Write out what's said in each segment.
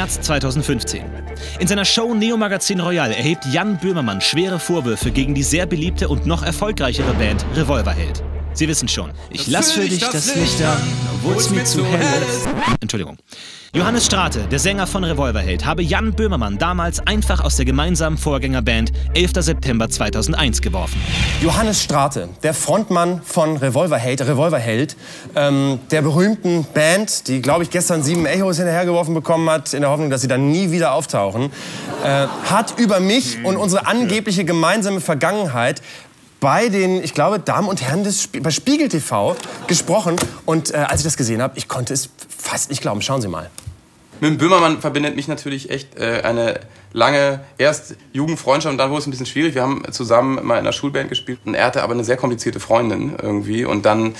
März 2015. In seiner Show Neo Magazin Royal erhebt Jan Böhmermann schwere Vorwürfe gegen die sehr beliebte und noch erfolgreichere Band Revolverheld. Sie wissen schon, ich lass für dich das Licht an, obwohl es mir zu hell ist. Entschuldigung. Johannes Strate, der Sänger von Revolverheld, habe Jan Böhmermann damals einfach aus der gemeinsamen Vorgängerband 11. September 2001 geworfen. Johannes Strate, der Frontmann von Revolverheld, Revolverheld, ähm, der berühmten Band, die, glaube ich, gestern sieben Echos hinterhergeworfen bekommen hat, in der Hoffnung, dass sie dann nie wieder auftauchen, äh, hat über mich und unsere angebliche gemeinsame Vergangenheit bei den, ich glaube, Damen und Herren des Sp bei Spiegel TV gesprochen. Und äh, als ich das gesehen habe, ich konnte es fast nicht glauben. Schauen Sie mal. Mit dem Böhmermann verbindet mich natürlich echt äh, eine lange, erst Jugendfreundschaft und dann wurde es ein bisschen schwierig. Wir haben zusammen mal in einer Schulband gespielt und er hatte aber eine sehr komplizierte Freundin irgendwie und dann äh,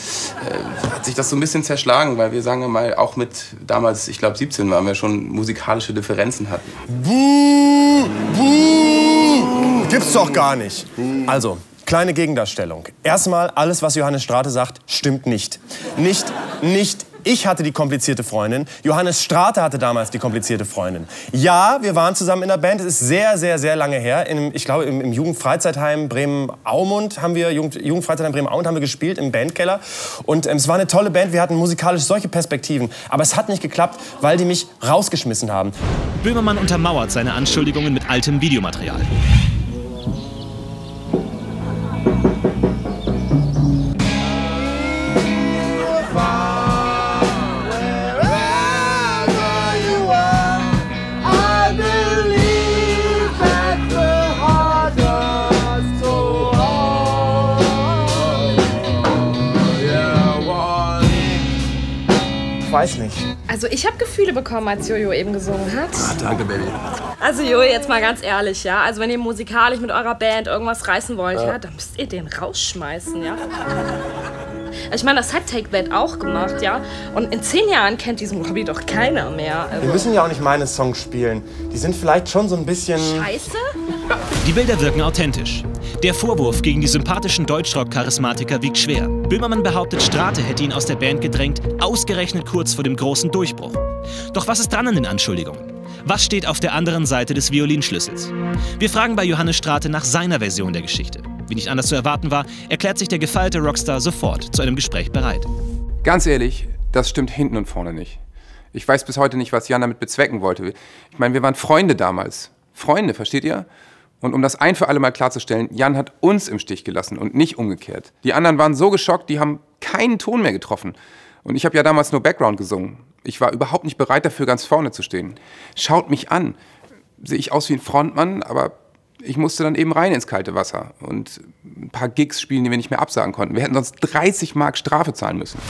hat sich das so ein bisschen zerschlagen, weil wir, sagen wir mal, auch mit damals, ich glaube 17 waren wir schon musikalische Differenzen hatten. Buh, buh, gibt's doch gar nicht. Also, Kleine Gegendarstellung. Erstmal, alles, was Johannes Strate sagt, stimmt nicht. Nicht, nicht ich hatte die komplizierte Freundin. Johannes Strate hatte damals die komplizierte Freundin. Ja, wir waren zusammen in der Band. Es ist sehr, sehr, sehr lange her. In, ich glaube, im, im Jugendfreizeitheim Bremen-Aumund haben wir, Jugend, Jugendfreizeitheim Bremen-Aumund haben wir gespielt, im Bandkeller. Und ähm, es war eine tolle Band. Wir hatten musikalisch solche Perspektiven. Aber es hat nicht geklappt, weil die mich rausgeschmissen haben. Böhmermann untermauert seine Anschuldigungen mit altem Videomaterial. Ich weiß nicht. Also ich habe Gefühle bekommen, als Jojo eben gesungen hat. Ah, danke, Baby. Also Jojo, jetzt mal ganz ehrlich, ja. Also wenn ihr musikalisch mit eurer Band irgendwas reißen wollt, ja, dann müsst ihr den rausschmeißen, ja. Ich meine, das hat Take That auch gemacht, ja. Und in zehn Jahren kennt diesen Hobby doch keiner mehr. Also Wir müssen ja auch nicht meine Songs spielen. Die sind vielleicht schon so ein bisschen... Scheiße? Die Bilder wirken authentisch. Der Vorwurf gegen die sympathischen Deutschrock-Charismatiker wiegt schwer. Böhmermann behauptet, Strate hätte ihn aus der Band gedrängt, ausgerechnet kurz vor dem großen Durchbruch. Doch was ist dran an den Anschuldigungen? Was steht auf der anderen Seite des Violinschlüssels? Wir fragen bei Johannes Strate nach seiner Version der Geschichte. Wie nicht anders zu erwarten war, erklärt sich der gefeierte Rockstar sofort zu einem Gespräch bereit. Ganz ehrlich, das stimmt hinten und vorne nicht. Ich weiß bis heute nicht, was Jan damit bezwecken wollte. Ich meine, wir waren Freunde damals. Freunde, versteht ihr? Und um das ein für alle Mal klarzustellen, Jan hat uns im Stich gelassen und nicht umgekehrt. Die anderen waren so geschockt, die haben keinen Ton mehr getroffen. Und ich habe ja damals nur Background gesungen. Ich war überhaupt nicht bereit dafür, ganz vorne zu stehen. Schaut mich an. Sehe ich aus wie ein Frontmann, aber ich musste dann eben rein ins kalte Wasser und ein paar Gigs spielen, die wir nicht mehr absagen konnten. Wir hätten sonst 30 Mark Strafe zahlen müssen.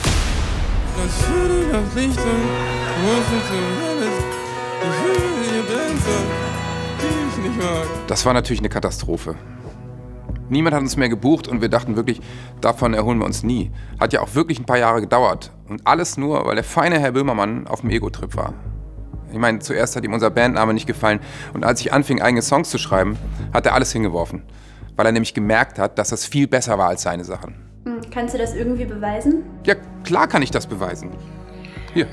Das war natürlich eine Katastrophe. Niemand hat uns mehr gebucht und wir dachten wirklich, davon erholen wir uns nie. Hat ja auch wirklich ein paar Jahre gedauert. Und alles nur, weil der feine Herr Böhmermann auf dem Ego-Trip war. Ich meine, zuerst hat ihm unser Bandname nicht gefallen und als ich anfing, eigene Songs zu schreiben, hat er alles hingeworfen. Weil er nämlich gemerkt hat, dass das viel besser war als seine Sachen. Hm, Kannst du das irgendwie beweisen? Ja, klar kann ich das beweisen. Hier.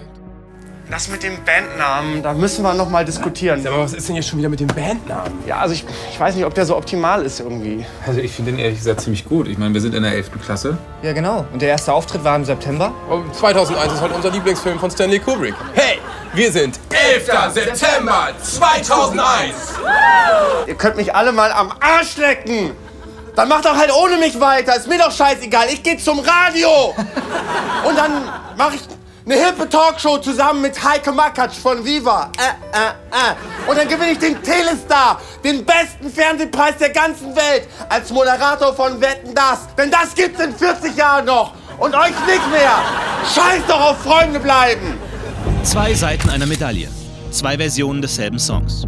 Das mit dem Bandnamen, da müssen wir noch mal diskutieren. Aber was ist denn jetzt schon wieder mit dem Bandnamen? Ja, also ich, ich weiß nicht, ob der so optimal ist irgendwie. Also ich finde den ehrlich gesagt ziemlich gut. Ich meine, wir sind in der 11. Klasse. Ja, genau. Und der erste Auftritt war im September. Und 2001 ist halt unser Lieblingsfilm von Stanley Kubrick. Hey, wir sind 11. September 2001. Ihr könnt mich alle mal am Arsch lecken. Dann macht doch halt ohne mich weiter. Ist mir doch scheißegal. Ich geh zum Radio. Und dann mache ich eine hippe Talkshow zusammen mit Heike Makatsch von Viva. Äh, äh, äh. Und dann gewinne ich den Telestar, den besten Fernsehpreis der ganzen Welt, als Moderator von Wetten Das. Denn das gibt's in 40 Jahren noch. Und euch nicht mehr. Scheiß doch auf Freunde bleiben. Zwei Seiten einer Medaille. Zwei Versionen desselben Songs.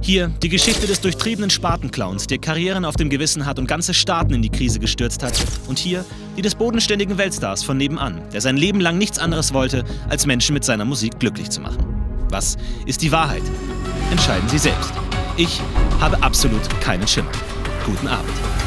Hier die Geschichte des durchtriebenen Spatenclowns, der Karrieren auf dem Gewissen hat und ganze Staaten in die Krise gestürzt hat. Und hier die des bodenständigen Weltstars von nebenan, der sein Leben lang nichts anderes wollte, als Menschen mit seiner Musik glücklich zu machen. Was ist die Wahrheit? Entscheiden Sie selbst. Ich habe absolut keinen Schimmer. Guten Abend.